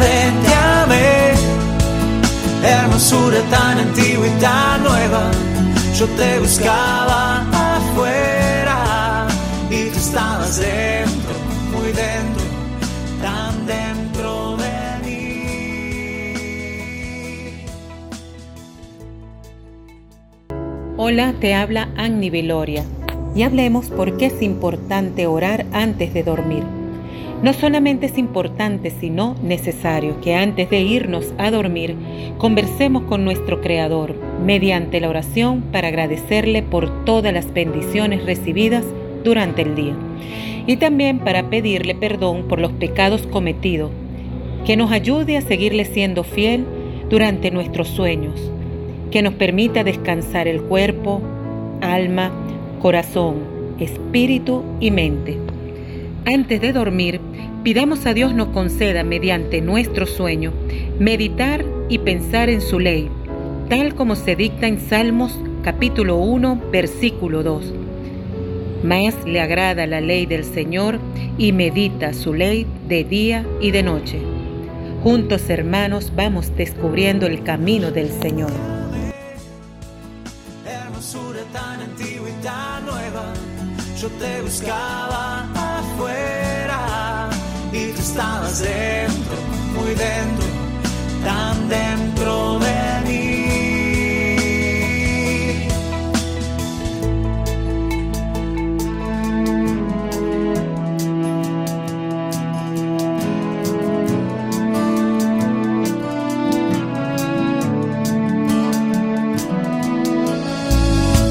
tarde te amé. Hermosura tan antigua y tan nueva. Yo te buscaba afuera y tú estabas dentro, muy dentro, tan dentro de mí. Hola, te habla Annie Veloria y hablemos por qué es importante orar antes de dormir. No solamente es importante, sino necesario que antes de irnos a dormir conversemos con nuestro Creador mediante la oración para agradecerle por todas las bendiciones recibidas durante el día y también para pedirle perdón por los pecados cometidos, que nos ayude a seguirle siendo fiel durante nuestros sueños, que nos permita descansar el cuerpo, alma, corazón, espíritu y mente. Antes de dormir, pidamos a Dios nos conceda mediante nuestro sueño meditar y pensar en su ley, tal como se dicta en Salmos capítulo 1, versículo 2. Más le agrada la ley del Señor y medita su ley de día y de noche. Juntos hermanos vamos descubriendo el camino del Señor. Hermosura tan antigua y tan nueva. Yo te buscaba y tú estabas dentro, muy dentro,